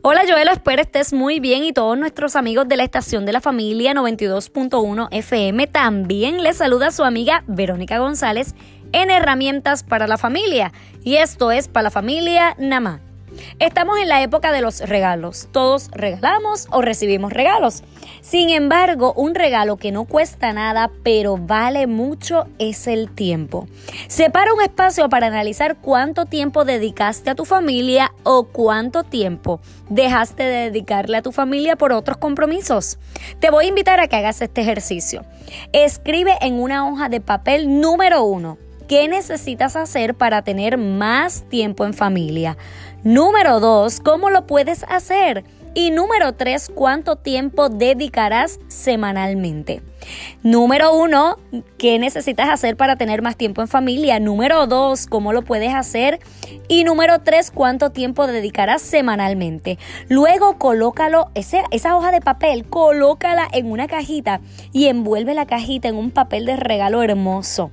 Hola Joel, espero estés muy bien y todos nuestros amigos de la estación de la familia 92.1 FM también les saluda su amiga Verónica González en Herramientas para la Familia y esto es para la familia Namá. Estamos en la época de los regalos. Todos regalamos o recibimos regalos. Sin embargo, un regalo que no cuesta nada, pero vale mucho, es el tiempo. Separa un espacio para analizar cuánto tiempo dedicaste a tu familia o cuánto tiempo dejaste de dedicarle a tu familia por otros compromisos. Te voy a invitar a que hagas este ejercicio. Escribe en una hoja de papel número uno. ¿Qué necesitas hacer para tener más tiempo en familia? Número dos, ¿cómo lo puedes hacer? Y número tres, ¿cuánto tiempo dedicarás semanalmente? Número uno, ¿qué necesitas hacer para tener más tiempo en familia? Número dos, ¿cómo lo puedes hacer? Y número tres, ¿cuánto tiempo dedicarás semanalmente? Luego colócalo, esa hoja de papel, colócala en una cajita y envuelve la cajita en un papel de regalo hermoso.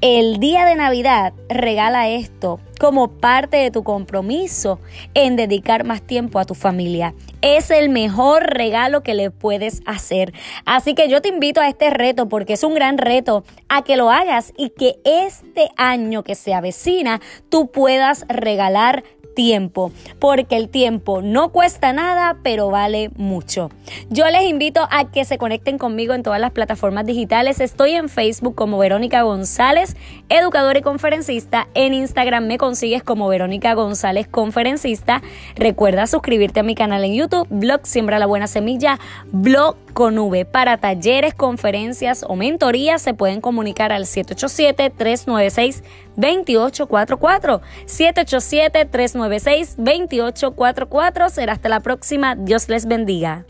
El día de Navidad regala esto como parte de tu compromiso en dedicar más tiempo a tu familia. Es el mejor regalo que le puedes hacer. Así que yo te invito a este reto porque es un gran reto a que lo hagas y que este año que se avecina tú puedas regalar tiempo, porque el tiempo no cuesta nada, pero vale mucho. Yo les invito a que se conecten conmigo en todas las plataformas digitales. Estoy en Facebook como Verónica González, educadora y conferencista. En Instagram me consigues como Verónica González, conferencista. Recuerda suscribirte a mi canal en YouTube, blog Siembra la Buena Semilla, blog con V. Para talleres, conferencias o mentorías se pueden comunicar al 787-396-2844. 787-396-2844. Será hasta la próxima. Dios les bendiga.